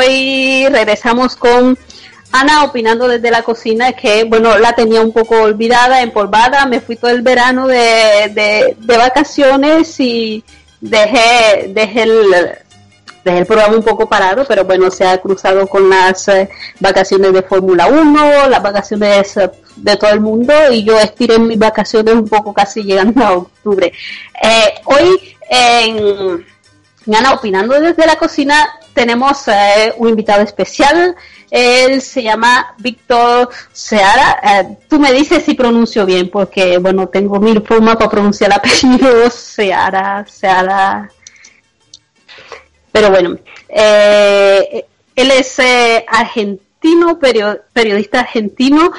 hoy regresamos con Ana opinando desde la cocina que, bueno, la tenía un poco olvidada, empolvada, me fui todo el verano de, de, vacaciones y dejé, dejé el, dejé el programa un poco parado, pero bueno, se ha cruzado con las eh, vacaciones de Fórmula 1, las vacaciones de todo el mundo y yo estiré mis vacaciones un poco casi llegando a octubre. hoy en Mañana, opinando desde la cocina, tenemos eh, un invitado especial. Él se llama Víctor Seara. Eh, tú me dices si pronuncio bien, porque bueno, tengo mil formas para pronunciar el apellido Seara, Seara. Pero bueno, eh, él es argentino, periodista argentino.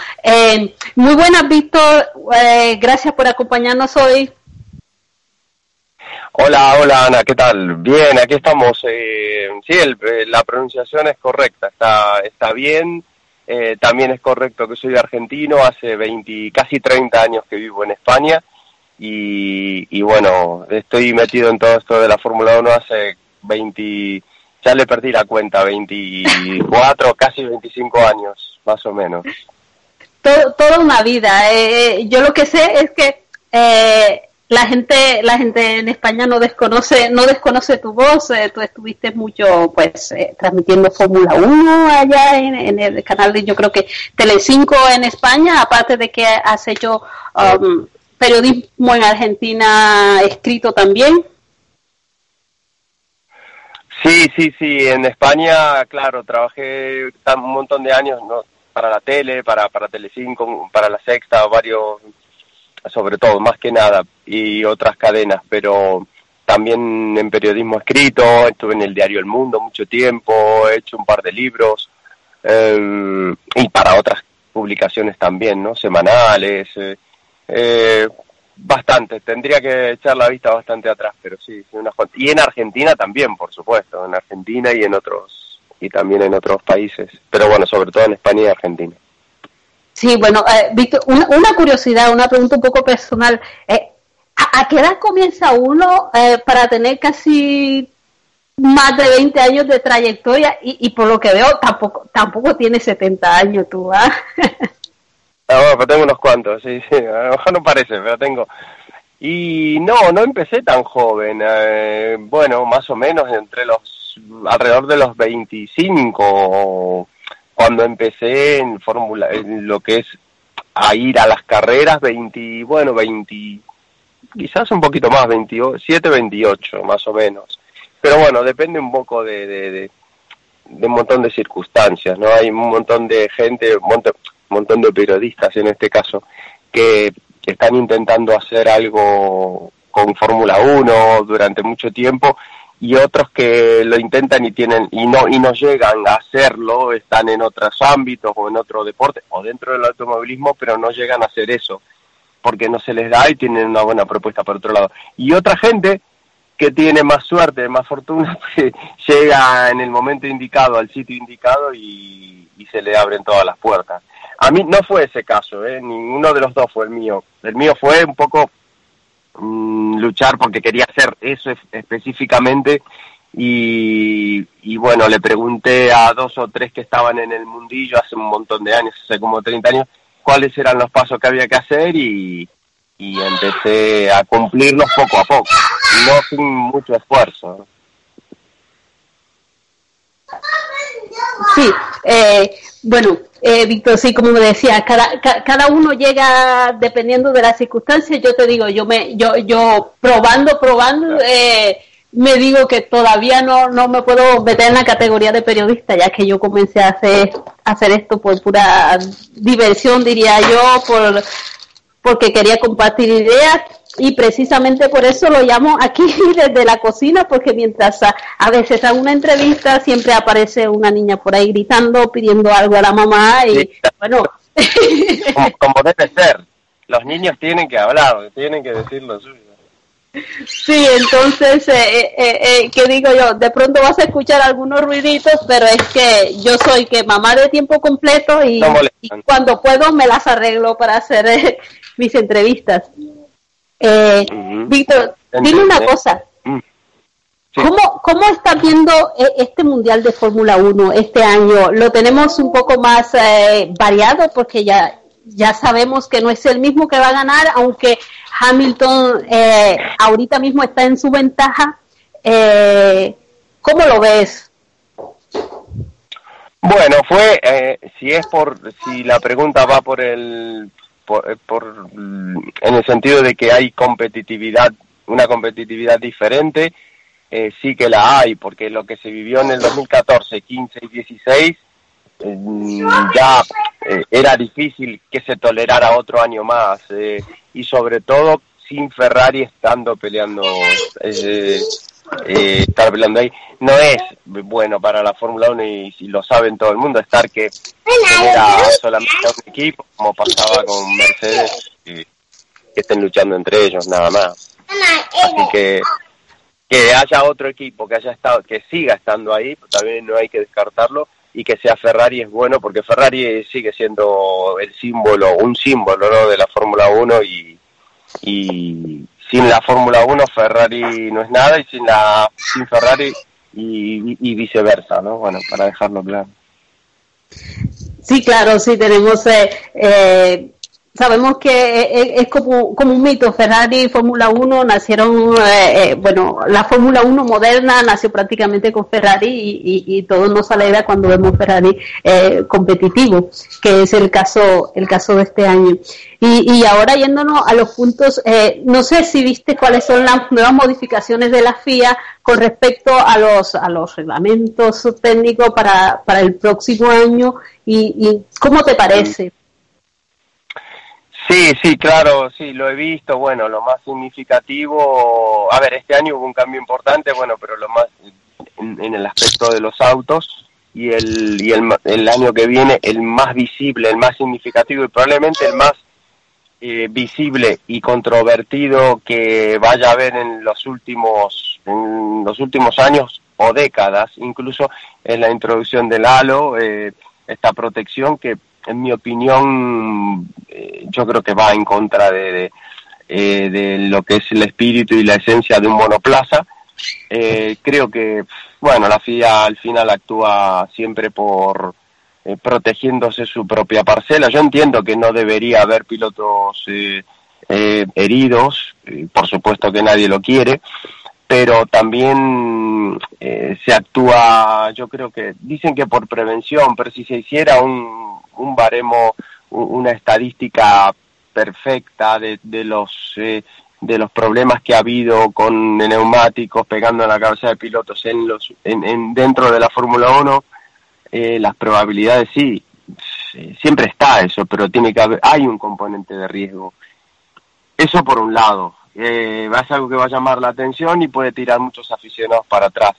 muy buenas, Víctor. gracias por acompañarnos hoy. Hola, hola Ana, ¿qué tal? Bien, aquí estamos. Eh, sí, eh, la pronunciación es correcta, está, está bien. Eh, también es correcto que soy argentino, hace 20, casi 30 años que vivo en España y, y bueno, estoy metido en todo esto de la Fórmula 1 hace 20, ya le perdí la cuenta, 24, casi 25 años, más o menos. Todo, toda una vida. Eh, yo lo que sé es que eh, la gente la gente en España no desconoce no desconoce tu voz. Eh, tú estuviste mucho pues eh, transmitiendo Fórmula 1 allá en, el canal de yo creo que Telecinco en España aparte de que has hecho um, periodismo en Argentina escrito también. Sí sí sí en España claro trabajé un montón de años no para la tele para para Telecinco para la Sexta varios sobre todo, más que nada, y otras cadenas, pero también en periodismo escrito, estuve en el diario El Mundo mucho tiempo, he hecho un par de libros, eh, y para otras publicaciones también, ¿no? Semanales, eh, eh, bastante, tendría que echar la vista bastante atrás, pero sí, y en Argentina también, por supuesto, en Argentina y en otros, y también en otros países, pero bueno, sobre todo en España y Argentina. Sí, bueno, eh, Víctor, una, curiosidad, una pregunta un poco personal. Eh, ¿a, qué edad comienza uno eh, para tener casi más de 20 años de trayectoria? Y, por lo que veo, tampoco tampoco tiene 70 años tú, ¿ah? ah bueno, pues tengo unos cuantos, sí, sí, a lo mejor no parece, pero tengo. Y no, no empecé tan joven, eh, bueno, más o menos entre los, alrededor de los 25 cuando empecé en Fórmula, en lo que es a ir a las carreras, 20, bueno, 20, quizás un poquito más, 27, 28 más o menos. Pero bueno, depende un poco de, de, un montón de circunstancias, ¿no? Hay un montón de gente, un montón, montón de periodistas en este caso, que están intentando hacer algo con Fórmula 1 durante mucho tiempo y otros que lo intentan y tienen y no y no llegan a hacerlo están en otros ámbitos o en otro deporte o dentro del automovilismo pero no llegan a hacer eso porque no se les da y tienen una buena propuesta por otro lado. Y otra gente que tiene más suerte más fortuna pues, llega en el momento indicado al sitio indicado y, se le abren todas las puertas. A mí no fue ese caso ¿eh? ninguno de los dos fue el mío. El mío fue un poco Mm, luchar porque quería hacer eso específicamente y, y, bueno, le pregunté a dos o tres que estaban en el mundillo hace un montón de años, hace como 30 años, cuáles eran los pasos que había que hacer y, y empecé a cumplirlos poco a poco, no sin mucho esfuerzo. Sí, eh, bueno, eh, Víctor, sí, como me decía, cada, cada uno llega dependiendo de las circunstancias. Yo te digo, yo me, yo, yo probando, probando, eh, me digo que todavía no, no me puedo meter en la categoría de periodista, ya que yo comencé a hacer, a hacer esto por pura diversión, diría yo, por, porque quería compartir ideas y precisamente por eso lo llamo aquí desde la cocina, porque mientras a, veces hago una entrevista siempre aparece una niña por ahí gritando, pidiendo algo a la mamá y bueno. Como, debe ser, los niños tienen que hablar, tienen que decir lo suyo. Sí, entonces, eh, eh, eh, ¿qué digo yo? De pronto vas a escuchar algunos ruiditos, pero es que yo soy que mamá de tiempo completo y, y cuando puedo me las arreglo para hacer eh, mis entrevistas. Eh, Víctor, dime una cosa. Mm. ¿Cómo, ¿Cómo está viendo eh, este Mundial de Fórmula 1 este año? ¿Lo tenemos un poco más eh, variado? Porque ya, ya sabemos que no es el mismo que va a ganar, aunque Hamilton eh, ahorita mismo está en su ventaja. Eh, ¿Cómo lo ves? Bueno, fue, si es por, si la pregunta va por el, por, por, en el sentido de que hay competitividad, una competitividad diferente, eh, sí que la hay, porque lo que se vivió en el 2014, 15 y 16 eh, ya eh, era difícil que se tolerara otro año más y sobre todo sin Ferrari estando peleando eh, estar peleando ahí. No es bueno para la Fórmula 1 y, lo saben todo el mundo, estar que genera solamente un equipo, como pasaba con Mercedes, que estén luchando entre ellos nada más. Así que que haya otro equipo que haya estado, que siga estando ahí, también no hay que descartarlo y que sea Ferrari es bueno porque Ferrari sigue siendo el símbolo, un símbolo ¿no? de la Fórmula 1 y, sin la Fórmula 1 Ferrari no es nada y sin la sin Ferrari y, viceversa, ¿no? Bueno, para dejarlo claro. Sí, claro, sí, tenemos eh, eh sabemos que es, como, como un mito. Ferrari y Fórmula 1 nacieron, eh, eh, bueno, la Fórmula 1 moderna nació prácticamente con Ferrari y, y, todo nos alegra cuando vemos Ferrari eh, competitivo, que es el caso, el caso de este año. Y, y ahora yéndonos a los puntos, eh, no sé si viste cuáles son las nuevas modificaciones de la FIA con respecto a los, a los reglamentos técnicos para, para el próximo año y, y cómo te parece. Sí, sí, claro, sí, lo he visto. Bueno, lo más significativo, a ver, este año hubo un cambio importante, bueno, pero lo más en, el aspecto de los autos y el y el, el, año que viene el más visible, el más significativo y probablemente el más eh, visible y controvertido que vaya a haber en los últimos en los últimos años o décadas, incluso es la introducción del halo, eh, esta protección que en mi opinión, eh, yo creo que va en contra de, eh, de, lo que es el espíritu y la esencia de un monoplaza. Eh, creo que, bueno, la FIA al final actúa siempre por protegiéndose su propia parcela. Yo entiendo que no debería haber pilotos heridos, por supuesto que nadie lo quiere, pero también se actúa, yo creo que dicen que por prevención, pero si se hiciera un un baremo, una estadística perfecta de, de los eh, de los problemas que ha habido con neumáticos pegando en la cabeza de pilotos en los en, dentro de la Fórmula 1 eh, las probabilidades sí siempre está eso pero tiene que haber hay un componente de riesgo. Eso por un lado eh, es algo que va a llamar la atención y puede tirar muchos aficionados para atrás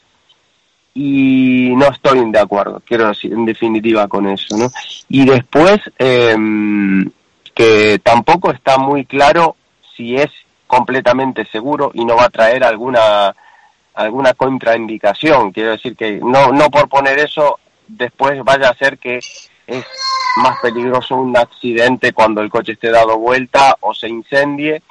y no estoy de acuerdo, quiero decir, en definitiva con eso, ¿no? Y después, em, que tampoco está muy claro si es completamente seguro y no va a traer alguna alguna contraindicación, quiero decir que no no por poner eso después vaya a ser que es más peligroso un accidente cuando el coche esté dado vuelta o se incendie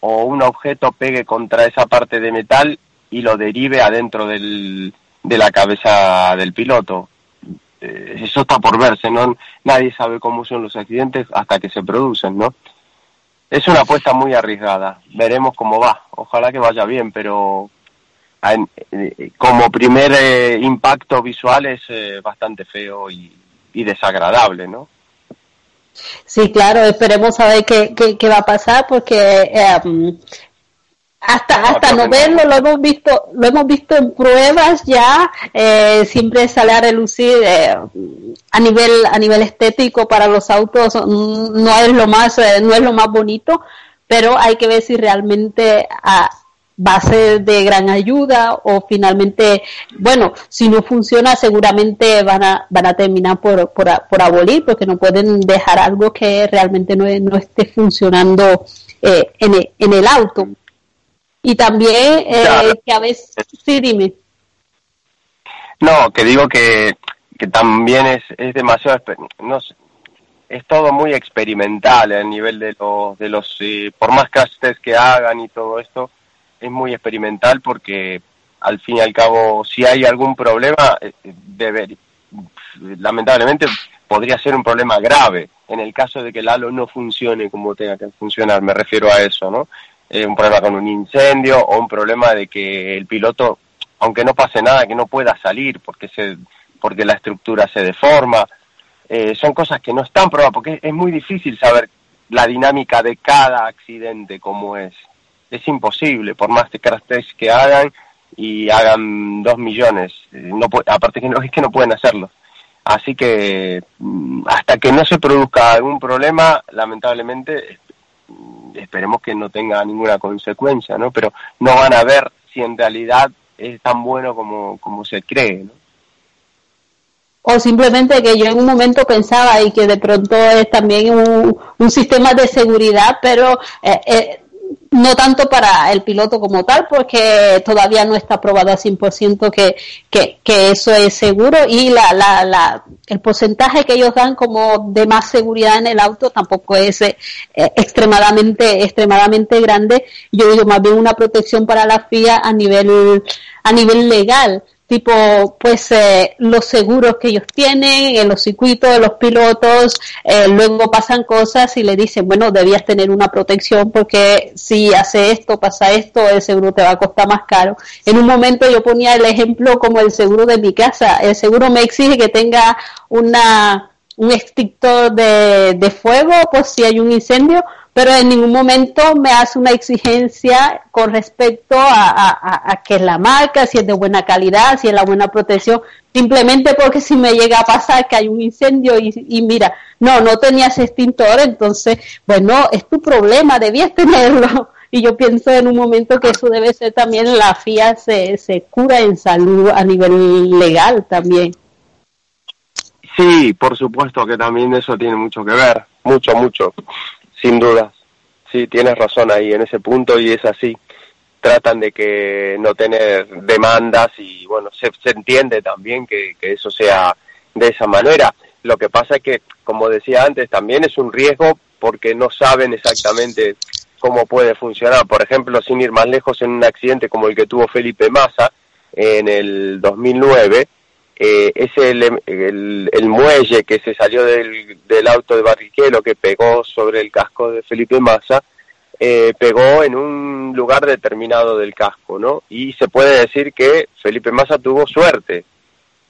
o un objeto pegue contra esa parte de metal y lo derive adentro del, de la cabeza del piloto. Eh, eso está por verse, ¿no? Nadie sabe cómo son los accidentes hasta que se producen, ¿no? es una apuesta muy arriesgada. Veremos cómo va. Ojalá que vaya bien, pero eh, como primer eh, impacto visual es eh, bastante feo y, desagradable, ¿no? Sí, claro, esperemos a ver qué, qué, va a pasar porque hasta hasta no verlo lo hemos visto lo hemos visto en pruebas ya siempre sale a relucir a nivel a nivel estético para los autos mm, no es lo más no es lo más bonito pero hay que ver si realmente va a ser de gran ayuda o finalmente, bueno, si no funciona seguramente van a, van a terminar por, por, abolir porque no pueden dejar algo que realmente no, no esté funcionando eh, en, el, en el auto. Y también eh, que a veces, sí, dime. No, que digo que, que también es, es demasiado, no es todo muy experimental a nivel de los, de los eh, por más castes que hagan y todo esto, es muy experimental porque al fin y al cabo si hay algún problema eh, debe, lamentablemente podría ser un problema grave en el caso de que el halo no funcione como tenga que funcionar me refiero a eso no eh, un problema con un incendio o un problema de que el piloto aunque no pase nada que no pueda salir porque se porque la estructura se deforma eh, son cosas que no están probadas porque es muy difícil saber la dinámica de cada accidente como es es imposible, por más caracteres que hagan y hagan dos millones. Eh, no aparte que no, es que no pueden hacerlo. Así que mm, hasta que no se produzca algún problema, lamentablemente esperemos que no tenga ninguna consecuencia, ¿no? Pero no van a ver si en realidad es tan bueno como, como se cree, ¿no? o simplemente que yo en un momento pensaba y que de pronto es también un, un sistema de seguridad, pero eh, eh, no tanto para el piloto como tal, porque todavía no está probado al 100% que, que, que eso es seguro y la, la, la, el porcentaje que ellos dan como de más seguridad en el auto tampoco es eh, extremadamente, extremadamente grande. Yo digo más bien una protección para la FIA a nivel, a nivel legal tipo pues eh, los seguros que ellos tienen en los circuitos los pilotos eh, luego pasan cosas y le dicen bueno debías tener una protección porque si hace esto pasa esto el seguro te va a costar más caro en un momento yo ponía el ejemplo como el seguro de mi casa. El seguro me exige que tenga una un extintor de, de fuego pues si hay un incendio pero en ningún momento me hace una exigencia con respecto a, que la marca, si es de buena calidad, si es la buena protección, simplemente porque si me llega a pasar que hay un incendio y, mira, no, no tenías extintor, entonces, bueno, es tu problema, debías tenerlo. Y yo pienso en un momento que eso debe ser también la FIA se, se cura en salud a nivel legal también. Sí, por supuesto que también eso tiene mucho que ver, mucho, mucho. Sin duda, sí, tienes razón ahí en ese punto y es así. Tratan de que no tener demandas y bueno, se, entiende también que, eso sea de esa manera. Lo que pasa es que, como decía antes, también es un riesgo porque no saben exactamente cómo puede funcionar. Por ejemplo, sin ir más lejos, en un accidente como el que tuvo Felipe Massa en el 2009, eh, es el, el, muelle que se salió del, del, auto de Barrichello que pegó sobre el casco de Felipe Massa, eh, pegó en un lugar determinado del casco, ¿no? Y se puede decir que Felipe Massa tuvo suerte,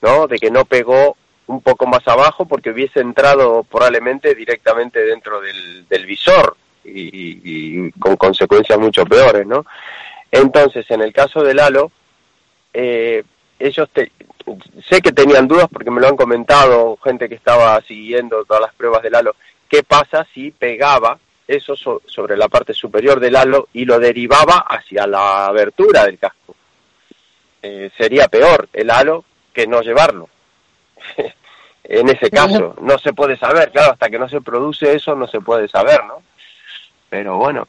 ¿no? De que no pegó un poco más abajo porque hubiese entrado probablemente directamente dentro del, del visor y, y, con consecuencias mucho peores, ¿no? Entonces, en el caso del halo, eh, ellos te, sé que tenían dudas porque me lo han comentado gente que estaba siguiendo todas las pruebas del halo. ¿Qué pasa si pegaba eso sobre la parte superior del halo y lo derivaba hacia la abertura del casco? Eh, sería peor el halo que no llevarlo. en ese caso, no se puede saber, claro, hasta que no se produce eso no se puede saber, ¿no? Pero bueno,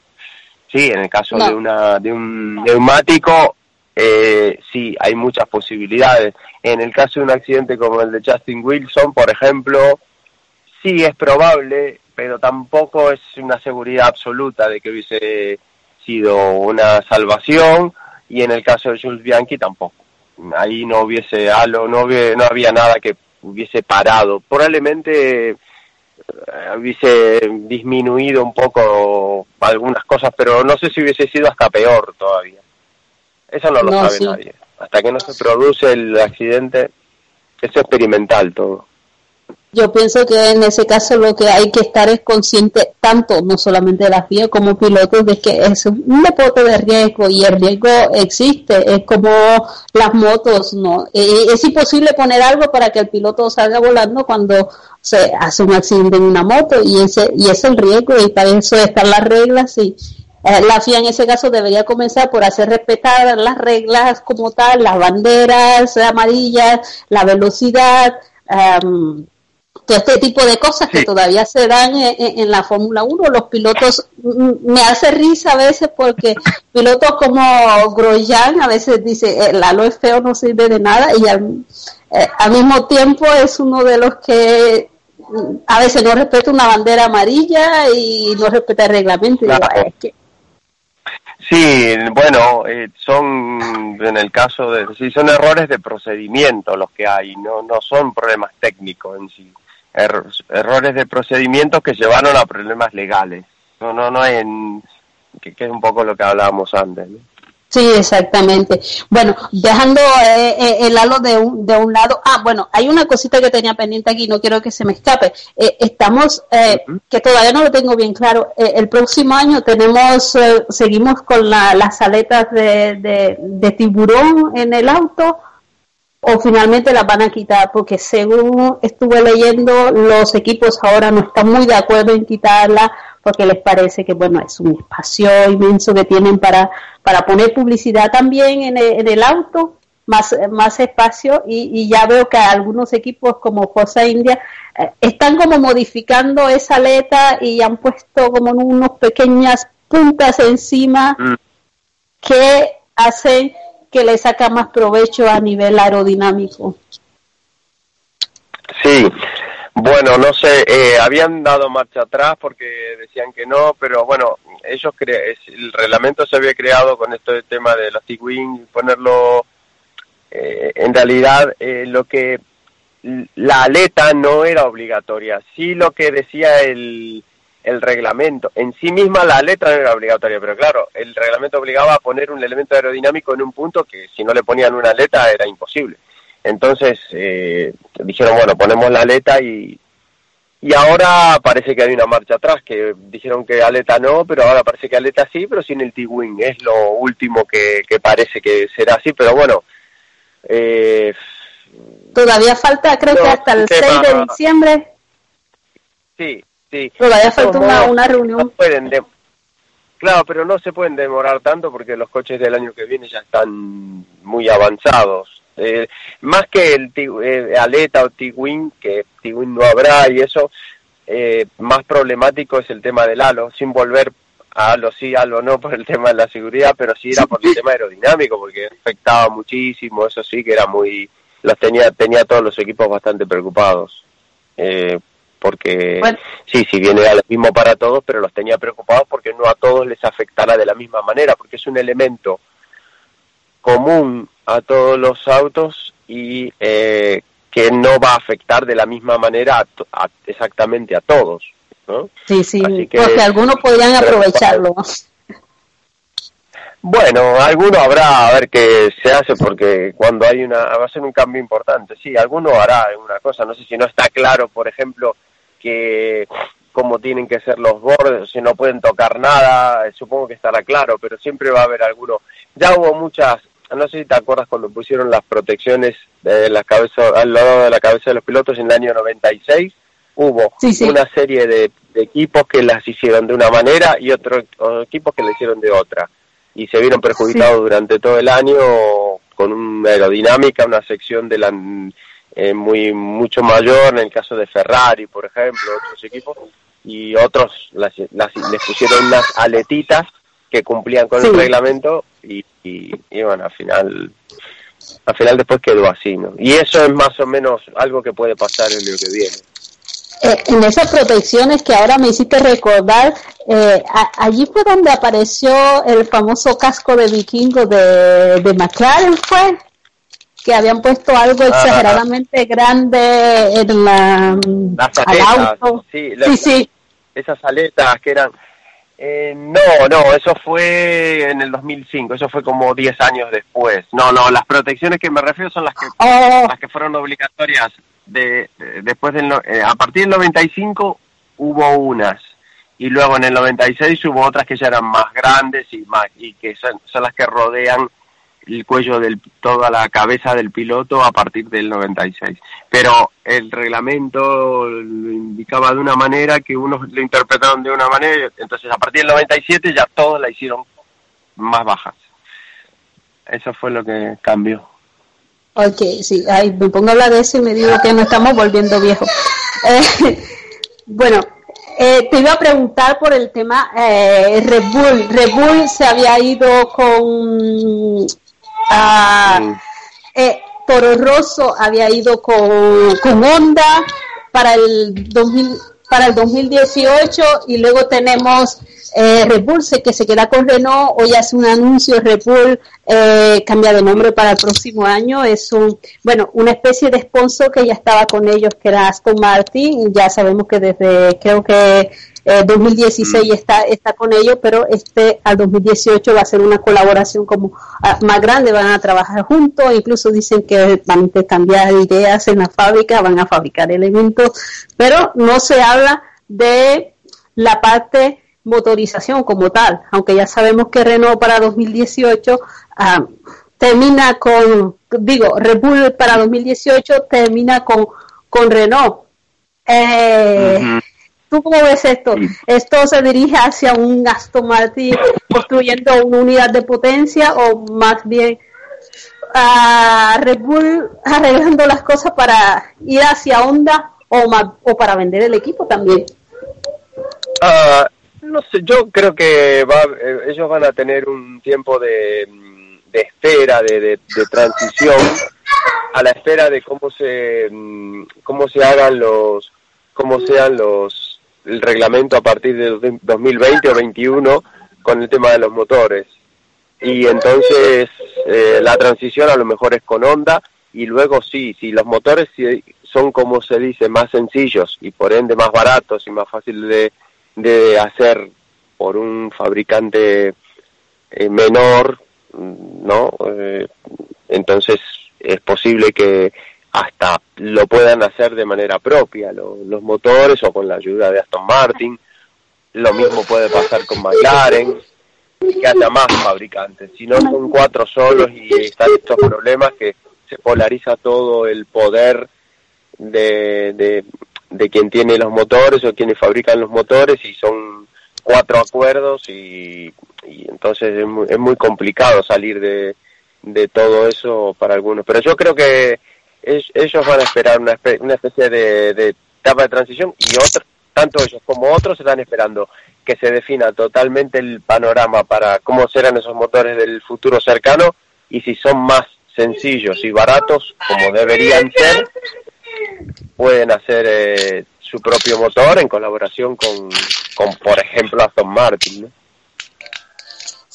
sí, en el caso de, una, de un neumático eh, sí, hay muchas posibilidades. En el caso de un accidente como el de Justin Wilson, por ejemplo, sí es probable, pero tampoco es una seguridad absoluta de que hubiese sido una salvación y en el caso de Jules Bianchi tampoco. Ahí no hubiese halo, no, no había nada que hubiese parado. Probablemente eh, hubiese disminuido un poco algunas cosas, pero no sé si hubiese sido hasta peor todavía. Eso no lo sabe nadie. Hasta que no se produce el accidente, es experimental todo. Yo pienso que en ese caso lo que hay que estar es consciente tanto, no solamente de la FIA como pilotos, de que es un deporte de riesgo y el riesgo existe, es como las motos, ¿no? es imposible poner algo para que el piloto salga volando cuando se hace un accidente en una moto y ese y es el riesgo y para eso están las reglas y eh, la FIA en ese caso debería comenzar por hacer respetar las reglas como tal, las banderas amarillas, la velocidad, um, todo este tipo de cosas que todavía se dan en, la Fórmula 1. Los pilotos, mm, me hace risa a veces porque pilotos como Grosjean a veces dice, el halo es feo, no sirve de nada y al, eh, al mismo tiempo es uno de los que mm, a veces no respeta una bandera amarilla y no respeta el reglamento. Sí, bueno, eh, son en el caso de sí son errores de procedimiento los que hay, no no son problemas técnicos en sí errores de procedimientos que llevaron a problemas legales. No, no, no en, que, es un poco lo que hablábamos antes. Sí, exactamente. Bueno, dejando eh, eh, el halo de un, de un lado. Ah, bueno, hay una cosita que tenía pendiente aquí, no quiero que se me escape. Eh, estamos, que todavía no lo tengo bien claro, el próximo año tenemos, seguimos con las aletas de, de, de tiburón en el auto o finalmente las van a quitar, porque según estuve leyendo, los equipos ahora no están muy de acuerdo en quitarla, porque les parece que, bueno, es un espacio inmenso que tienen para, para poner publicidad también en el, auto, más, más espacio, y, ya veo que algunos equipos como Forza India eh, están como modificando esa aleta y han puesto como unos pequeñas puntas encima mm. que hacen que le saca más provecho a nivel aerodinámico. Sí, bueno, no sé, eh, habían dado marcha atrás porque decían que no, pero bueno, ellos cre el reglamento se había creado con esto del tema de los T-Wing, ponerlo, eh, en realidad eh, lo que la aleta no era obligatoria, sí lo que decía el, el reglamento. En sí misma la letra no era obligatoria, pero claro, el reglamento obligaba a poner un elemento aerodinámico en un punto que si no le ponían una aleta era imposible. Entonces eh, dijeron, bueno, ponemos la aleta y, y ahora parece que hay una marcha atrás, que dijeron que aleta no, pero ahora parece que aleta sí, pero sin el T-Wing. Es lo último que, que parece que será así, pero bueno. Eh, Todavía falta, creo que hasta el 6 de diciembre. Sí, Sí. Todavía falta una, reunión. claro, pero no se pueden demorar tanto porque los coches del año que viene ya están muy avanzados. Eh, más que el eh, Aleta o T-Wing, que T-Wing no habrá y eso, eh, más problemático es el tema del halo, sin volver a halo sí, halo no por el tema de la seguridad, pero sí era por el tema aerodinámico, porque afectaba muchísimo, eso sí que era muy, los tenía, tenía todos los equipos bastante preocupados. Eh, porque sí, si bien era lo mismo para todos, pero los tenía preocupados porque no a todos les afectará de la misma manera, porque es un elemento común a todos los autos y eh, que no va a afectar de la misma manera exactamente a todos. ¿no? Sí, sí, porque algunos podrían aprovecharlo. Bueno, alguno habrá a ver qué se hace porque cuando hay una va a ser un cambio importante. Sí, alguno hará una cosa. No sé si no está claro, por ejemplo, que cómo tienen que ser los bordes, si no pueden tocar nada, supongo que estará claro, pero siempre va a haber alguno. Ya hubo muchas, no sé si te acuerdas cuando pusieron las protecciones de la cabeza, al lado de la cabeza de los pilotos en el año 96, hubo una serie de, equipos que las hicieron de una manera y otros equipos que las hicieron de otra. Y se vieron perjudicados durante todo el año con una aerodinámica, una sección de la eh, muy mucho mayor en el caso de Ferrari, por ejemplo, otros equipos, y otros las, les pusieron unas aletitas que cumplían con el reglamento y, y, bueno, al final al final después quedó así, ¿no? Y eso es más o menos algo que puede pasar en lo que viene. Eh, en esas protecciones que ahora me hiciste recordar, eh, allí fue donde apareció el famoso casco de vikingo de, de McLaren, ¿fue? que habían puesto algo exageradamente grande en la Las al auto. sí, sí. esas aletas que eran... Eh, no, no, eso fue en el 2005, eso fue como 10 años después. No, no, las protecciones que me refiero son las que Oh, las que fueron obligatorias de, de- después del eh, a partir del 95 hubo unas y luego en el 96 hubo otras que ya eran más grandes y más y que son, son las que rodean el cuello del toda la cabeza del piloto a partir del 96 pero el reglamento lo indicaba de una manera que unos lo interpretaron de una manera entonces a partir del 97 ya todos la hicieron más bajas eso fue lo que cambió ok, sí, ay, me pongo a hablar de eso y me digo que nos estamos volviendo viejos. Eh, bueno, eh, te iba a preguntar por el tema eh, Red Bull. Red Bull se había ido con... ah, eh, Toro Rosso había ido con, con Honda para el 2000, para el 2018 y luego tenemos eh, Red Bull se- que se queda con Renault. Hoy hace un anuncio Red Bull eh, cambia de nombre para el próximo año. Es un bueno una especie de sponsor que ya estaba con ellos que era Aston Martin. Ya sabemos que desde creo que eh, 2016 está está con ellos pero este al 2018 va a ser una colaboración como ah, más grande van a trabajar juntos incluso dicen que van a intercambiar ideas en la fábrica van a fabricar elementos pero no se habla de la parte motorización como tal aunque ya sabemos que Renault para 2018 ah, termina con digo Red Bull para 2018 termina con con Renault eh. ¿Tú cómo ves esto? ¿Esto se dirige hacia un Aston Martin construyendo una unidad de potencia o más bien a Red Bull arreglando las cosas para ir hacia Honda o, ma- o para vender el equipo también? Ah, no sé, yo creo que va, eh, ellos van a tener un tiempo de, de espera, de, de, de transición a la espera de cómo se mm, cómo se hagan los cómo sean los el reglamento a partir de 2020 o 21 con el tema de los motores y entonces eh, la transición a lo mejor es con Honda y luego sí, si los motores son como se dice más sencillos y por ende más baratos y más fáciles de, de hacer por un fabricante eh, menor, ¿no? Eh, entonces es posible que hasta lo puedan hacer de manera propia lo- los motores o con la ayuda de Aston Martin. Lo mismo puede pasar con McLaren, que haya más fabricantes. Si no son cuatro solos y están estos problemas que se polariza todo el poder de, de, de quien tiene los motores o quienes fabrican los motores y son cuatro acuerdos y, y entonces es muy, es muy complicado salir de, de todo eso para algunos. Pero yo creo que ellos van a esperar una, una especie de, etapa de transición y otros, tanto ellos como otros están esperando que se defina totalmente el panorama para cómo serán esos motores del futuro cercano y si son más sencillos y baratos como deberían ser, pueden hacer eh, su propio motor en colaboración con, con por ejemplo, Aston Martin.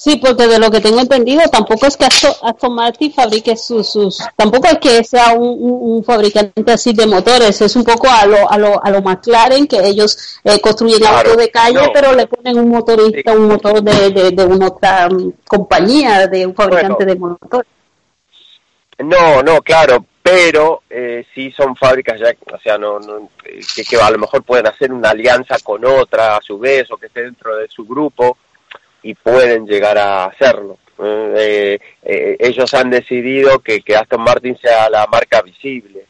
Sí, porque de lo que tengo entendido, tampoco es que Aston, Aston Martin fabrique sus, sus, tampoco es que sea un, un- fabricante así de motores, es un poco a lo, a lo, a lo McLaren, que ellos eh, construyen Claro, autos de calle, no. pero le ponen un motorista, Sí. un motor de, de, de una otra mm, compañía, de un fabricante Bueno. de motores. No, no, claro, pero eh, sí son fábricas ya, o sea, no, no que, que a lo mejor pueden hacer una alianza con otra a su vez o que esté dentro de su grupo y pueden llegar a hacerlo. Eh, eh, ellos han decidido que, que Aston Martin sea la marca visible,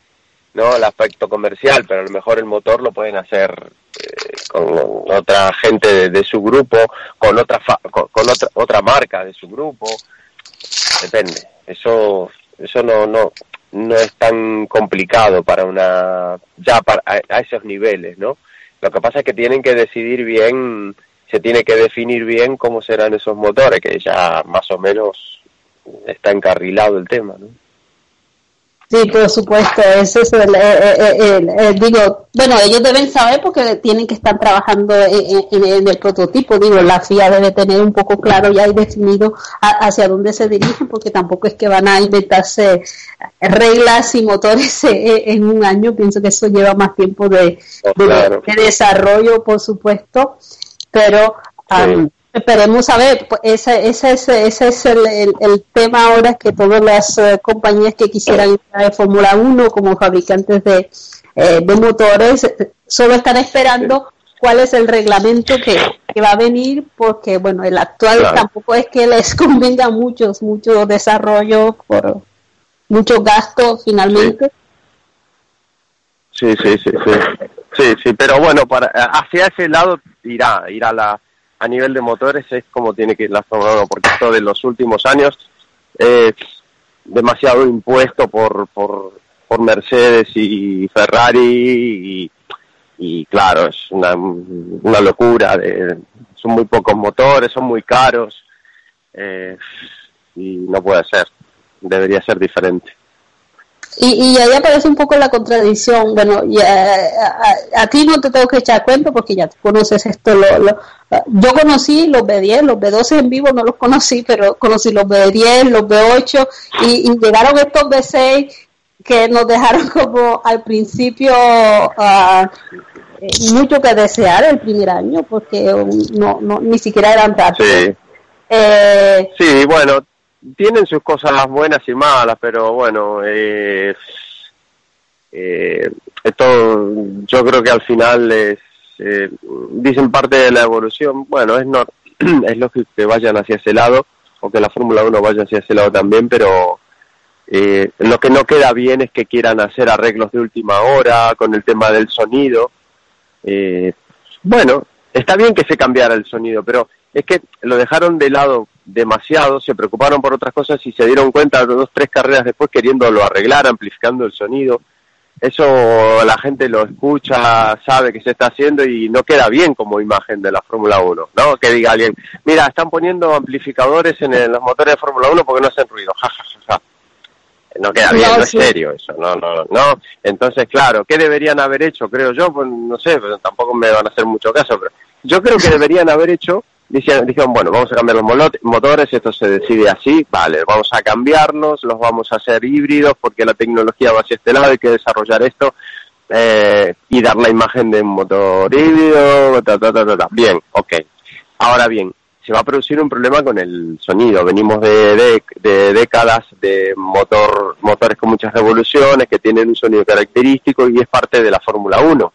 ¿no? El aspecto comercial, pero a lo mejor el motor lo pueden hacer eh, con otra gente de, su grupo, con otra fa- con, otra otra marca de su grupo, depende. Eso eso no no no es tan complicado para una ya para, a esos niveles, ¿no? Lo que pasa es que tienen que decidir bien, se tiene que definir bien cómo serán esos motores, que ya más o menos está encarrilado el tema, ¿no? Sí, por supuesto, ese es el, el, digo, bueno, ellos deben saber porque tienen que estar trabajando en, el prototipo, digo, la FIA debe tener un poco claro ya y definido hacia dónde se dirigen, porque tampoco es que van a inventarse reglas y motores en un año, pienso que eso lleva más tiempo de, desarrollo, por supuesto, pero Esperemos a ver, pues, ese, ese, ese, ese es el, el, tema ahora que todas las eh, compañías que quisieran entrar en Fórmula 1 como fabricantes de, eh, de motores solo están esperando cuál es el reglamento que, va a venir porque bueno el actual tampoco es que les convenga muchos mucho desarrollo por mucho gasto finalmente. Sí. Sí sí sí sí sí pero bueno para hacia ese lado irá irá la a nivel de motores es como tiene que ir la Fórmula 1, porque esto de los últimos años es demasiado impuesto por, por, por Mercedes y Ferrari y, claro, es una, una locura. De, son muy pocos motores, son muy caros eh, y no puede ser, debería ser diferente. Y, y ahí aparece un poco la contradicción. Bueno, y a, ti no te tengo que echar cuento porque ya conoces esto. Lo, yo conocí los B10, los B12 en vivo no los conocí, pero conocí los B10, los B8 y, llegaron estos B6 que nos dejaron como al principio uh, mucho que desear el primer año porque no, no ni siquiera eran prácticos. Sí. Eh, sí, bueno, tienen sus cosas buenas y malas, pero bueno, eh, esto yo creo que al final es, eh, dicen parte de la evolución, bueno, es, no, es lógico que vayan hacia ese lado, o que la Fórmula 1 vaya hacia ese lado también, pero eh, lo que no queda bien es que quieran hacer arreglos de última hora con el tema del sonido. Eh, bueno, está bien que se cambiara el sonido, pero es que lo dejaron de lado demasiado, se preocuparon por otras cosas y se dieron cuenta dos, tres carreras después queriéndolo arreglar, amplificando el sonido. Eso la gente lo escucha, sabe que se está haciendo y no queda bien como imagen de la Fórmula 1, ¿no? Que diga alguien, mira, están poniendo amplificadores en, los motores de Fórmula 1 porque no hacen ruido, ja, ja, ja, No queda bien, no, es serio eso, no, no, no. Entonces, claro, ¿qué deberían haber hecho? Creo yo, pues no sé, tampoco me van a hacer mucho caso, pero yo creo que deberían haber hecho Dijeron, bueno, vamos a cambiar los motores, esto se decide así, vale, vamos a cambiarlos, los vamos a hacer híbridos porque la tecnología va hacia este lado, hay que desarrollar esto eh, y dar la imagen de un motor híbrido, ta, ta, ta, ta, bien, ok. Ahora bien, se va a producir un problema con el sonido, venimos de, de, décadas de motor, motores con muchas revoluciones que tienen un sonido característico y es parte de la Fórmula 1.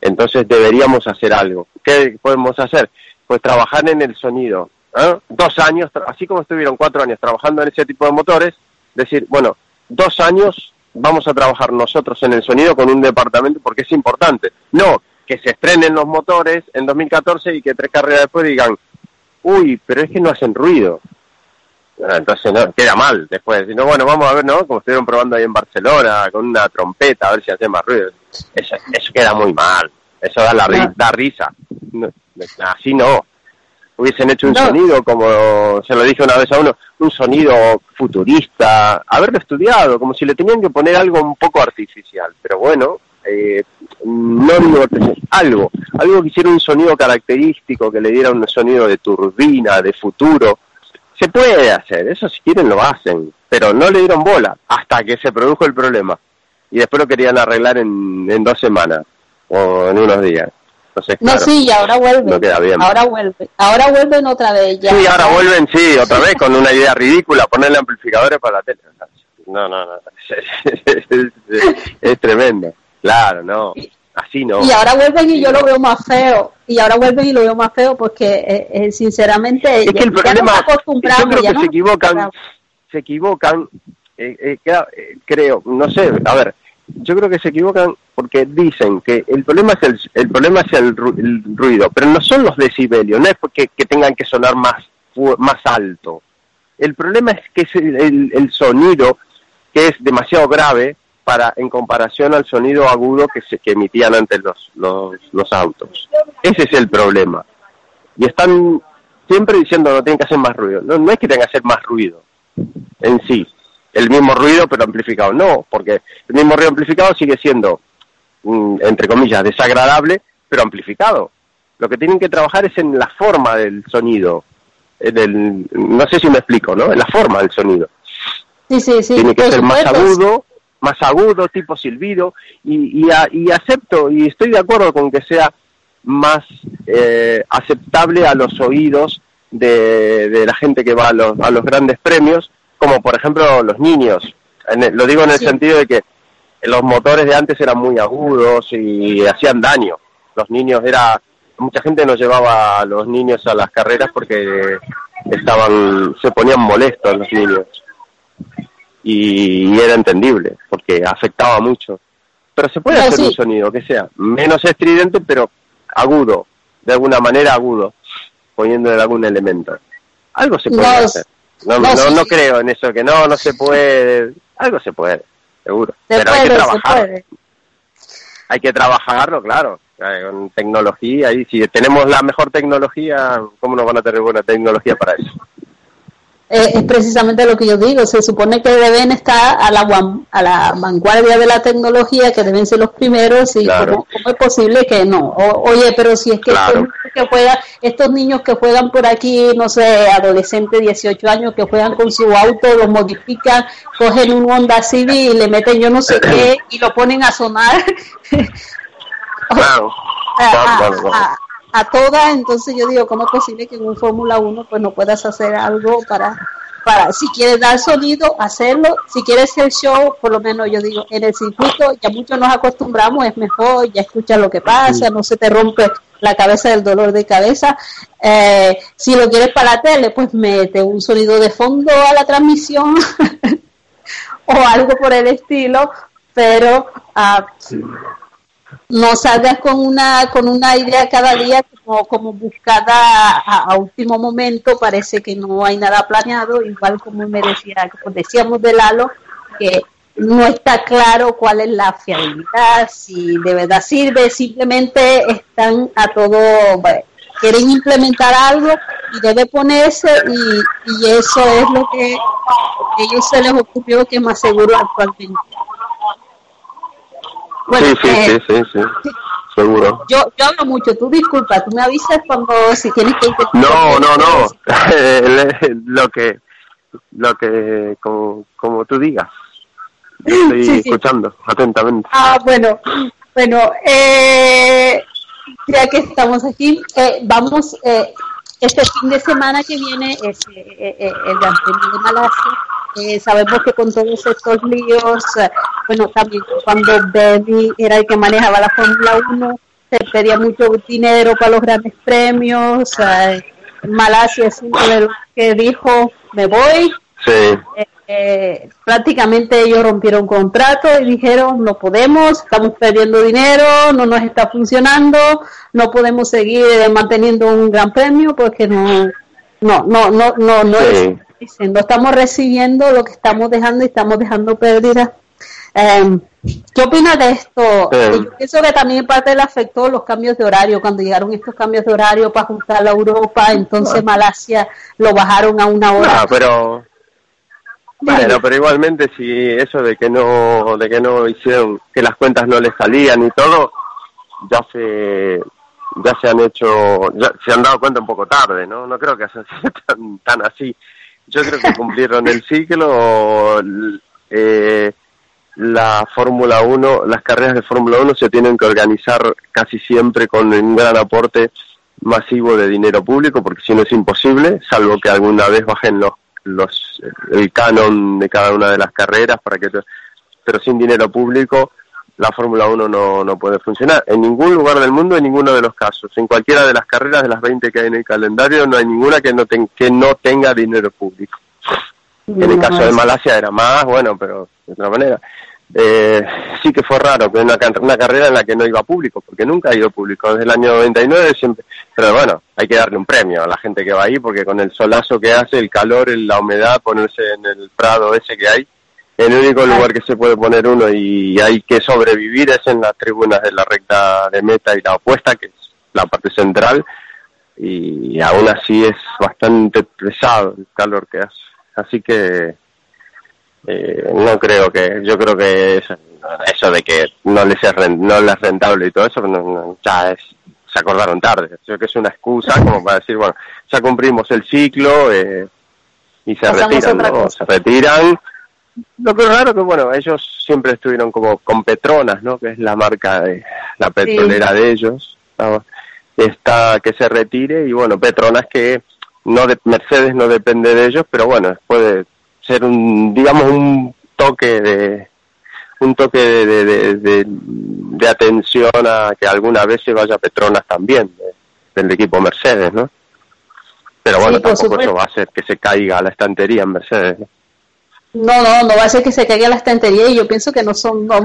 Entonces deberíamos hacer algo. ¿Qué podemos hacer? Pues trabajar en el sonido. ¿eh? Dos años, así como estuvieron cuatro años trabajando en ese tipo de motores, decir, bueno, dos años vamos a trabajar nosotros en el sonido con un departamento porque es importante. No que se estrenen los motores en 2014 y que tres carreras después digan, uy, pero es que no hacen ruido. Entonces no, queda mal después. no bueno, vamos a ver, ¿no? Como estuvieron probando ahí en Barcelona con una trompeta, a ver si hace más ruido. Eso, eso queda muy mal. Eso da, la, da risa. Así no. Hubiesen hecho un sonido, como se lo dije una vez a uno, un sonido futurista, haberlo estudiado, como si le tenían que poner algo un poco artificial. Pero bueno, eh, no algo, algo que hiciera un sonido característico, que le diera un sonido de turbina, de futuro. Se puede hacer, eso si quieren lo hacen, pero no le dieron bola hasta que se produjo el problema. Y después lo querían arreglar en, en dos semanas o en unos días no, sí, y ahora vuelven. Ahora vuelven. Ahora vuelven otra vez. Ya. Sí, ahora vuelven, sí, otra vez con una idea ridícula, ponerle amplificadores para la tele. No, no, no. Es, tremendo. Claro, no. Así no. Y ahora vuelven y yo lo veo más feo. Y ahora vuelven y lo veo más feo porque, eh, eh, sinceramente, es que el problema, yo creo que se equivocan, se equivocan, eh, creo, no sé, a ver, yo creo que se equivocan porque dicen que el problema es el, el problema es el, ruido, pero no son los decibelios, no es porque que tengan que sonar más más alto. El problema es que es el, sonido que es demasiado grave para en comparación al sonido agudo que se que emitían antes los, los, los autos. Ese es el problema. Y están siempre diciendo no tienen que hacer más ruido. No, no es que tengan que hacer más ruido en sí, el mismo ruido pero amplificado. No, porque el mismo ruido amplificado sigue siendo, mm, entre comillas, desagradable, pero amplificado. Lo que tienen que trabajar es en la forma del sonido. En el, no sé si me explico, ¿no? En la forma del sonido. Sí, sí, sí. Tiene que ser más agudo, más agudo, tipo silbido, y, y, acepto y estoy de acuerdo con que sea más eh, aceptable a los oídos de, de, la gente que va a los, a los grandes premios, como por ejemplo los niños. lo digo en el sentido de que los motores de antes eran muy agudos y hacían daño. Los niños era mucha gente no llevaba a los niños a las carreras porque estaban se ponían molestos los niños y, era entendible porque afectaba mucho. Pero se puede hacer un sonido que sea menos estridente pero agudo, de alguna manera agudo, poniéndole algún elemento. Algo se puede hacer. No, no, creo en eso, que no, no se puede. Algo se puede, seguro. pero hay que trabajar. Hay que trabajarlo, claro, con tecnología. Y si tenemos la mejor tecnología, ¿cómo no van a tener buena tecnología para eso? Eh, es precisamente lo que yo digo. Se supone que deben estar a la, a la vanguardia de la tecnología, que deben ser los primeros, y ¿cómo, es posible que no? oye, pero si es que, estos, que juegan, estos niños que juegan por aquí, no sé, adolescentes, 18 años, que juegan con su auto, lo modifican, cogen un Honda Civic y le meten yo no sé qué y lo ponen a sonar. a todas, entonces yo digo, ¿cómo es posible que en un Fórmula 1 pues no puedas hacer algo para, para, si quieres dar sonido, hacerlo, si quieres hacer show, por lo menos yo digo, en el circuito ya muchos nos acostumbramos, es mejor, ya escuchas lo que pasa, no se te rompe la cabeza del dolor de cabeza. Eh, si lo quieres para la tele, pues mete un sonido de fondo a la transmisión o algo por el estilo, pero uh, no salgas con una con una idea cada día como, como buscada a, último momento. Parece que no hay nada planeado igual como me decía como decíamos de Lalo que no está claro cuál es la fiabilidad si de verdad sirve simplemente están a todo quieren implementar algo y debe ponerse y, y eso es lo que ellos se les ocurrió que más seguro actualmente sí, sí, eh, sí, sí, seguro. Yo, yo hablo mucho, tú disculpa, tú me avisas cuando si tienes que No, no, no, lo que, lo que, como, como tú digas. estoy escuchando atentamente. Ah, bueno, bueno, eh, ya que estamos aquí, eh, vamos, eh, este fin de semana que viene es eh, eh, el Gran Premio de Malasia eh, sabemos que con todos estos líos, eh, bueno, también cuando Baby era el que manejaba la Fórmula 1, se pedía mucho dinero para los grandes premios. Eh, Malasia es uno de los que dijo, me voy. Sí. Eh, prácticamente ellos rompieron contrato y dijeron no podemos, estamos perdiendo dinero, no nos está funcionando, no podemos seguir manteniendo un gran premio porque no no no no no no es no estamos recibiendo lo que estamos dejando y estamos dejando pérdidas. Eh, ¿Qué opinas de esto? Yo pienso que también parte le afectó los cambios de horario, cuando llegaron estos cambios de horario para juntar a Europa, entonces Malasia lo bajaron a una hora. pero bueno, pero igualmente si eso de que no de que no hicieron que las cuentas no les salían y todo, ya se ya se han hecho ya se han dado cuenta un poco tarde, ¿no? No creo que sea tan tan así. Yo creo que cumplieron el ciclo. Eh, la Fórmula 1, las carreras de Fórmula 1 se tienen que organizar casi siempre con un gran aporte masivo de dinero público, porque si no es imposible, salvo que alguna vez bajen los, los el canon de cada una de las carreras para que pero sin dinero público la Fórmula 1 no, no puede funcionar. En ningún lugar del mundo, en ninguno de los casos. En cualquiera de las carreras de las 20 que hay en el calendario, no hay ninguna que no, que no tenga dinero público. En el caso de Malasia era más, bueno, pero de otra manera. Eh, sí que fue raro, que una, una carrera en la que no iba público, porque nunca ha ido público. Desde el año 99 siempre. Pero bueno, hay que darle un premio a la gente que va ahí, porque con el solazo que hace, el calor, la humedad, ponerse en el prado ese que hay, el único lugar que se puede poner uno y hay que sobrevivir es en las tribunas de la recta de meta y la opuesta, que es la parte central, y aún así es bastante pesado el calor que hace. Así que Eh, no creo que, yo creo que eso, eso de que no les es, no les es rentable y todo eso, no, ya es, se acordaron tarde. Creo que es una excusa como para decir, bueno, ya cumplimos el ciclo eh, y se retiran, ¿no? Se retiran. Lo que es raro que, bueno, ellos siempre estuvieron como con Petronas, ¿no? Que es la marca de la petrolera de ellos. Está que se retire y, bueno, Petronas que no de, Mercedes no depende de ellos, pero bueno, puede ser un, digamos, un toque de un toque de, de, atención a que alguna vez se vaya Petronas también del equipo Mercedes, ¿no? Pero bueno, tampoco eso va a hacer que se caiga la estantería en Mercedes. ¿no? No, no, va a ser que se caiga la estantería y yo pienso que no son no,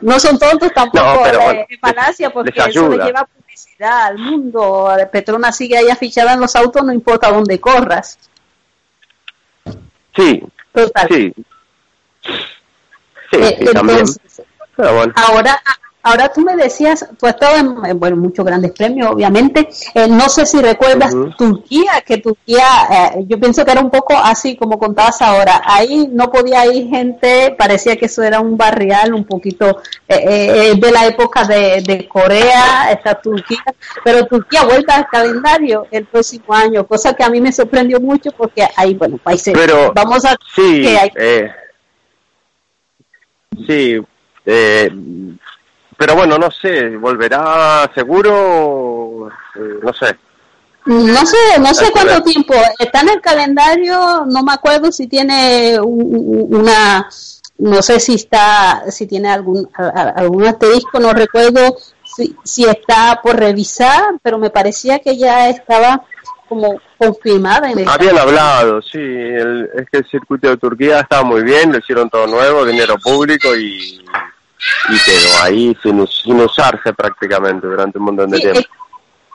no, son tontos tampoco de, Malasia porque eso le lleva publicidad al mundo. Petronas sigue ahí fichada en los autos, no importa dónde corras. Sí, Total. sí. Sí, eh, también. Ahora, ahora tú me decías, tú has estado en, bueno, muchos grandes premios, obviamente. Eh, no sé si recuerdas Turquía, que Turquía, eh, yo pienso que era un poco así como contabas ahora. Ahí no podía ir gente, parecía que eso era un barrial un poquito de la época de, Corea, está Turquía, pero Turquía vuelta al calendario el próximo año, cosa que a mí me sorprendió mucho porque hay, bueno, países. Pero, vamos a. Sí, Sí, eh, pero bueno, no sé, volverá seguro, eh, no sé. No sé, no sé cuánto tiempo. Está en el calendario, no me acuerdo si tiene una, no sé si está, si tiene algún, algún asterisco, no recuerdo si, si está por revisar, pero me parecía que ya estaba como confirmada. En Habían hablado, sí, es que el circuito de Turquía estaba muy bien, lo hicieron todo nuevo, dinero público y, y quedó ahí sin, sin, usarse prácticamente durante un montón de tiempo.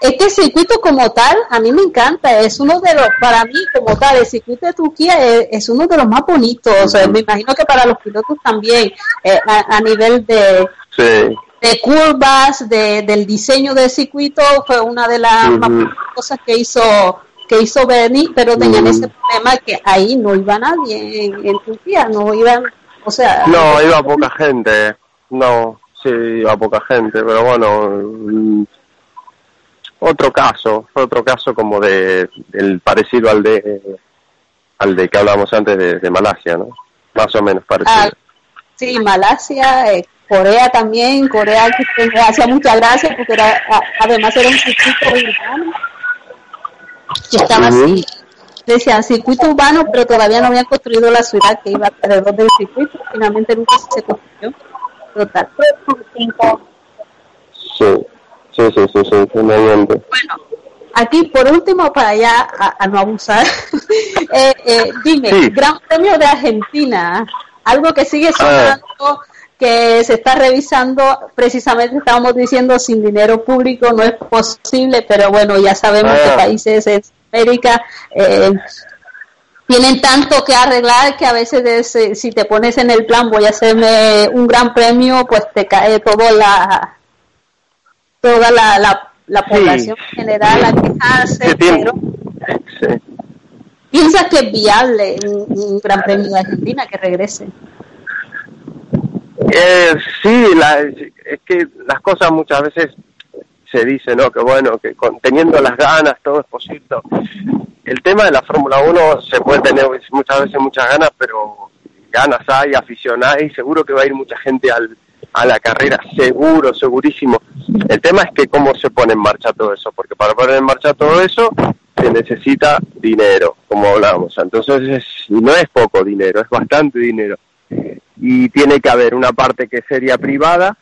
Es, que el circuito como tal, a mí me encanta, es uno de los, para mí como tal, el circuito de Turquía es, uno de los más bonitos, me imagino que para los pilotos también, eh, a, nivel de... de curvas, de, del diseño del circuito, fue una de las cosas que hizo que hizo Bernie, pero tenían ese problema que ahí no iba nadie en, Turquía, no iban, o sea... No, iba poca gente, no, sí, iba poca gente, pero bueno, mm, otro caso, fue otro caso como de, el parecido al de, al de que hablábamos antes de, Malasia, ¿no? Más o menos parecido. Ah, sí, Malasia, eh, Corea también, Corea que me hacía mucha gracia porque era, además era un circuito urbano que estaba así, decían circuito urbano, pero todavía no habían construido la ciudad que iba alrededor del circuito, finalmente nunca se construyó. Total. Sí, sí, sí, sí, sí, Bueno, aquí por último, para ya a, no abusar, eh, eh, dime, Gran Premio de Argentina, algo que sigue ah. sonando que se está revisando, precisamente estábamos diciendo sin dinero público no es posible, pero bueno, ya sabemos que ah. países en América eh, tienen tanto que arreglar que a veces eh, si te pones en el plan voy a hacerme un gran premio, pues te cae todo la toda la, la, población general a quejarse, pero piensa que es viable un gran premio de Argentina que regrese. Eh, sí, la, es que las cosas muchas veces se dicen, ¿no? Que bueno, que teniendo las ganas todo es posible. El tema de la Fórmula 1 se puede tener muchas veces muchas ganas, pero ganas hay, afición hay, seguro que va a ir mucha gente al, a la carrera, seguro, segurísimo. El tema es que cómo se pone en marcha todo eso, porque para poner en marcha todo eso se necesita dinero, como hablábamos. Entonces, no es poco dinero, es bastante dinero y tiene que haber una parte que sería privada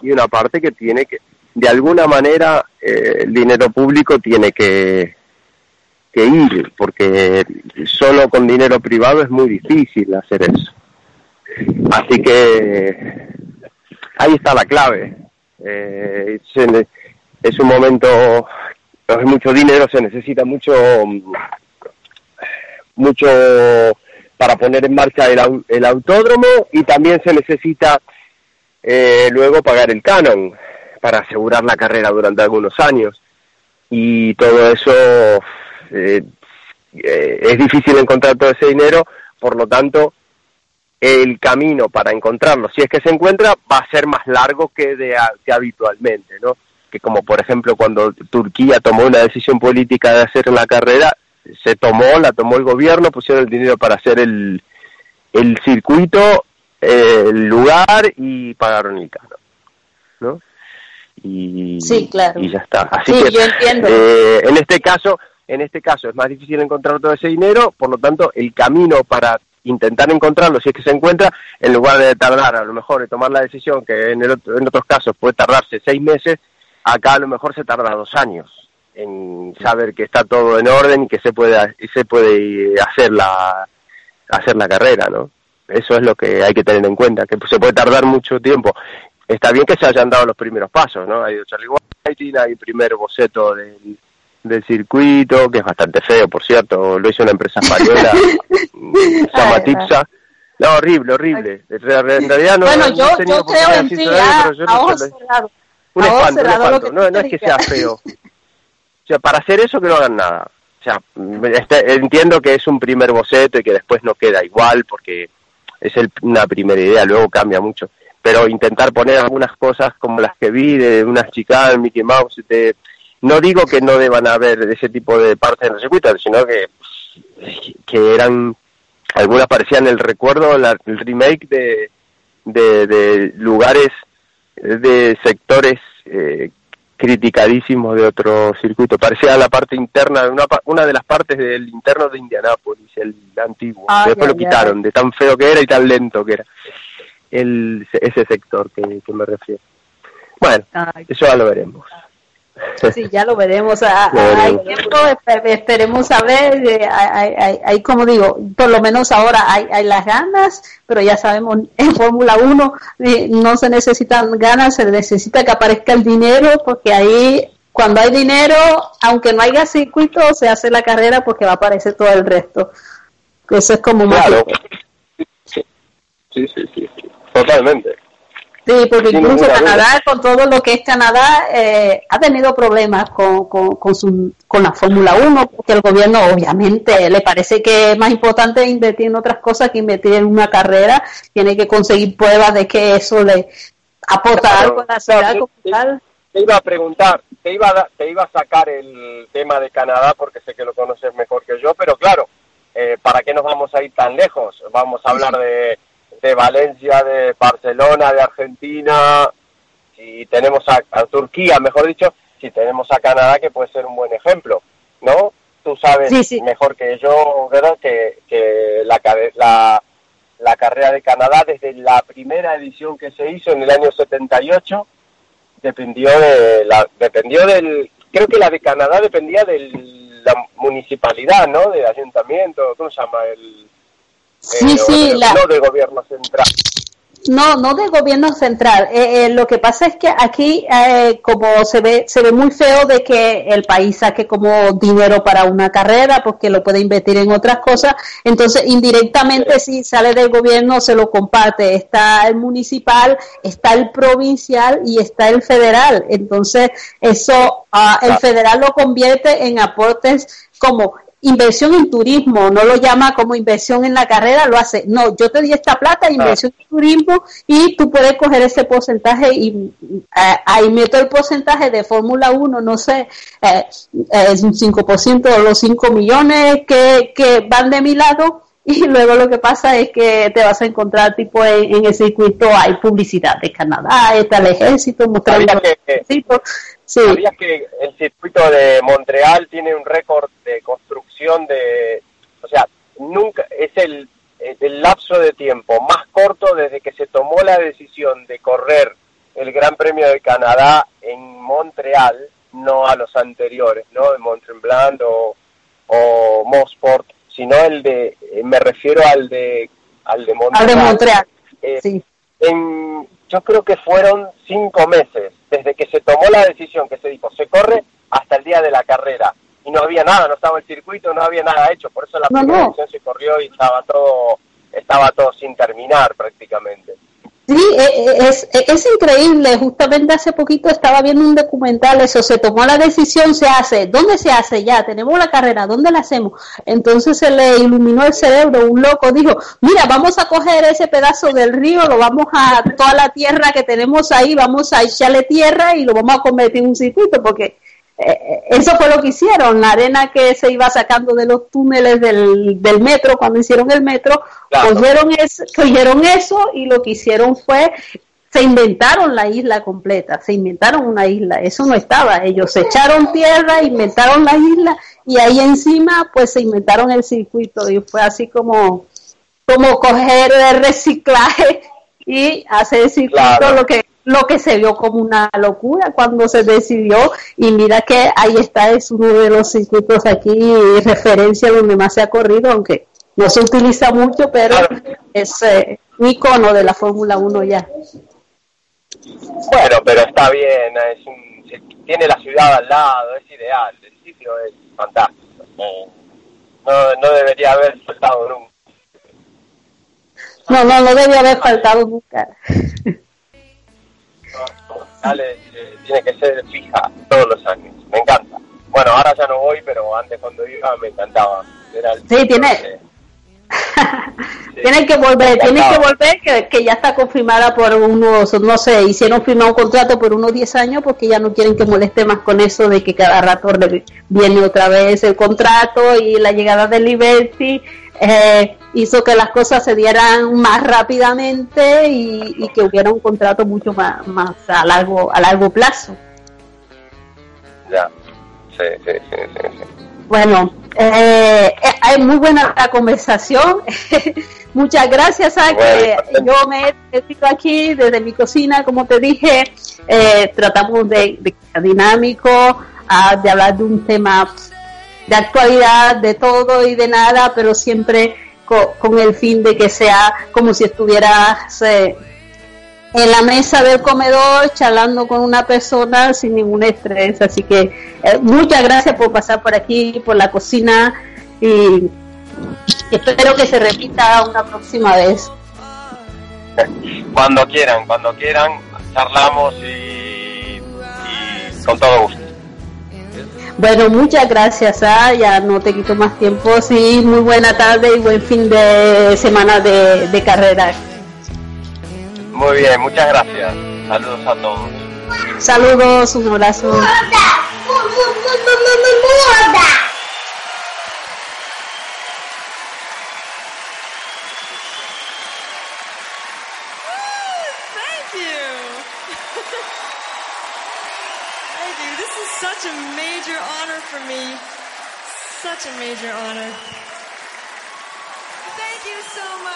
y una parte que tiene que, de alguna manera, eh, el dinero público tiene que, ir, porque solo con dinero privado es muy difícil hacer eso. Así que ahí está la clave. Eh, es un momento, hay mucho dinero, se necesita mucho, mucho para poner en marcha el, el autódromo y también se necesita eh, luego pagar el canon para asegurar la carrera durante algunos años. Y todo eso eh, eh, es difícil encontrar todo ese dinero por lo tanto, el camino para encontrarlo, si es que se encuentra, va a ser más largo que, de, habitualmente, ¿no? Que como por ejemplo cuando Turquía tomó una decisión política de hacer la carrera, se tomó, la tomó el gobierno, pusieron el dinero para hacer el, el circuito, el lugar y pagaron el carro, ¿no? Y, sí, claro. y ya está. Así sí, que, yo entiendo. Eh, en este caso, en este caso es más difícil encontrar todo ese dinero, por lo tanto, el camino para intentar encontrarlo, si es que se encuentra, en lugar de tardar a lo mejor de tomar la decisión, que en, el en otros casos puede tardarse seis meses, acá a lo mejor se tarda dos años en saber que está todo en orden y que se puede se puede hacer la hacer la carrera, ¿no? Eso es lo que hay que tener en cuenta, que se puede tardar mucho tiempo. Está bien que se hayan dado los primeros pasos, ¿no? Hay Charlie Whiting, hay primer boceto del, del circuito, que es bastante feo, por cierto, lo hizo una empresa española, llama Tipsa. No, horrible, horrible. En realidad no, bueno, yo, yo creo en ti, a, a ojos cerrados. Un espanto, un espanto. No, no es que sea feo. O sea, para hacer eso que no hagan nada. O sea, este, entiendo que es un primer boceto y que después no queda igual porque es el, una primera idea, luego cambia mucho. Pero intentar poner algunas cosas como las que vi de unas chicas, Mickey Mouse, de, no digo que no deban haber ese tipo de partes en el circuito, sino que, que eran, algunas parecían el recuerdo, la, el remake de, de, de lugares, de sectores eh, criticadísimos de otro circuito. Parecía la parte interna, una, una de las partes del interno de Indianápolis, el antiguo. Ah, Después lo quitaron, de tan feo que era y tan lento que era. El, ese sector que, que me refiero. Bueno, Ay. eso ya lo veremos. Sí, ya lo veremos. Ah, Lo veremos. Hay tiempo, espe- esperemos a ver. eh, Hay, hay- hay, como digo, por lo menos ahora hay, hay las ganas, pero ya sabemos, en Fórmula 1 eh, no se necesitan ganas, se necesita que aparezca el dinero, porque ahí, cuando hay dinero, aunque no haya circuito, se hace la carrera porque va a aparecer todo el resto. Eso es como. Claro. Sí, sí, sí. Totalmente. Sí, porque Sin incluso duda. Canadá, con todo lo que es Canadá, eh, ha tenido problemas con, con, con, su, con la Fórmula 1, porque el gobierno obviamente le parece que es más importante invertir en otras cosas que invertir en una carrera, tiene que conseguir pruebas de que eso le aporta Claro. algo a la ciudad. Te iba a preguntar, te iba a, te iba a sacar el tema de Canadá porque sé que lo conoces mejor que yo, pero claro, eh, ¿para qué nos vamos a ir tan lejos? Vamos a hablar de, de Valencia, de Barcelona, de Argentina, si tenemos a, a Turquía, mejor dicho, si tenemos a Canadá que puede ser un buen ejemplo, ¿no? Tú sabes Sí, sí. mejor que yo, ¿verdad? Que, que la, la, la carrera de Canadá desde la primera edición que se hizo en el año 78 dependió de la dependió del creo que la de Canadá dependía de la municipalidad no del ayuntamiento cómo se llama el Sí, eh, sí, o- la- no del gobierno central No, no del gobierno central. Eh, eh, lo que pasa es que aquí, eh, como se ve, se ve muy feo de que el país saque como dinero para una carrera, porque lo puede invertir en otras cosas. Entonces, indirectamente, si sale del gobierno, se lo comparte. Está el municipal, está el provincial y está el federal. Entonces, eso, ah, el federal lo convierte en aportes como inversión en turismo, no lo llama como inversión en la carrera, lo hace, no, yo te di esta plata, inversión en turismo, y tú puedes coger ese porcentaje y eh, ahí meto el porcentaje de Fórmula 1, no sé, eh, es un 5% o los 5 millones que, que van de mi lado, y luego lo que pasa es que te vas a encontrar tipo en, en el circuito hay publicidad de Canadá, está el ejército mostrando ¿Sabías que- el ejército. Sí. ¿Sabías que el circuito de Montreal tiene un récord de construcción de, o sea, nunca es el, el lapso de tiempo más corto desde que se tomó la decisión de correr el Gran Premio de Canadá en Montreal, no a los anteriores, ¿no? De Mont Tremblant o, o Mosport, sino el de, eh, me refiero al de, al de Montreal. Al de Montreal, Eh, sí. en, yo creo que fueron cinco meses desde que se tomó la decisión que se dijo se corre hasta el día de la carrera y no había nada, no estaba el circuito, no había nada hecho, por eso la No, primera no. se corrió y estaba todo estaba todo sin terminar prácticamente. Sí, e, e, es, e, es, increíble. Justamente hace poquito estaba viendo un documental, eso se tomó la decisión, se hace. ¿Dónde se hace? Ya, tenemos la carrera, ¿dónde la hacemos? Entonces se le iluminó el cerebro, un loco dijo, mira, vamos a coger ese pedazo del río, lo vamos a, toda la tierra que tenemos ahí, vamos a echarle tierra y lo vamos a convertir en un circuito, porque eh, eso fue lo que hicieron, la arena que se iba sacando de los túneles del, del metro cuando hicieron el metro, cogieron, es, cogieron eso y lo que hicieron fue, se inventaron la isla completa, se inventaron una isla, eso no estaba, ellos echaron tierra, inventaron la isla y ahí encima pues se inventaron el circuito y fue así como, como coger el reciclaje y hacer el circuito lo que lo que se vio como una locura cuando se decidió y mira que ahí está, es uno de los circuitos aquí, referencia donde más se ha corrido, aunque no se utiliza mucho, pero es eh, un icono de la Fórmula 1 ya. Bueno, pero está bien, tiene la ciudad al lado, es ideal, el sitio es fantástico. No, no debería haber faltado nunca. No, no, no debería haber faltado nunca. Eh, tiene que ser fija todos los años. Me encanta. Bueno, ahora ya no voy, pero antes cuando iba me encantaba. sí, tiene. tienen que volver, tienen que volver, que, ya está confirmada por unos, no sé, hicieron firmar un contrato por unos 10 años porque ya no quieren que moleste más con eso de que cada rato viene otra vez el contrato y la llegada de Liberty eh, hizo que las cosas se dieran más rápidamente y, que hubiera un contrato mucho más, más a largo a largo plazo. Ya, sí, sí, sí, sí. Bueno, eh, es muy buena la conversación. Muchas gracias a que yo me he metido aquí desde mi cocina, como te dije, eh, tratamos de, de dinámico, a, de hablar de un tema de actualidad, de todo y de nada, pero siempre con, el fin de que sea como si estuvieras eh, en la mesa del comedor charlando con una persona sin ningún estrés. Así que eh, muchas gracias por pasar por aquí, por la cocina y espero que se repita una próxima vez. Cuando quieran, cuando quieran, charlamos y con todo gusto. Bueno, muchas gracias, ah, ya no te quito más tiempo. Sí, muy buena tarde y buen fin de semana de, de carrera. Muy bien, muchas gracias. Saludos a todos. Saludos, un abrazo. Such a major honor. Thank you so much.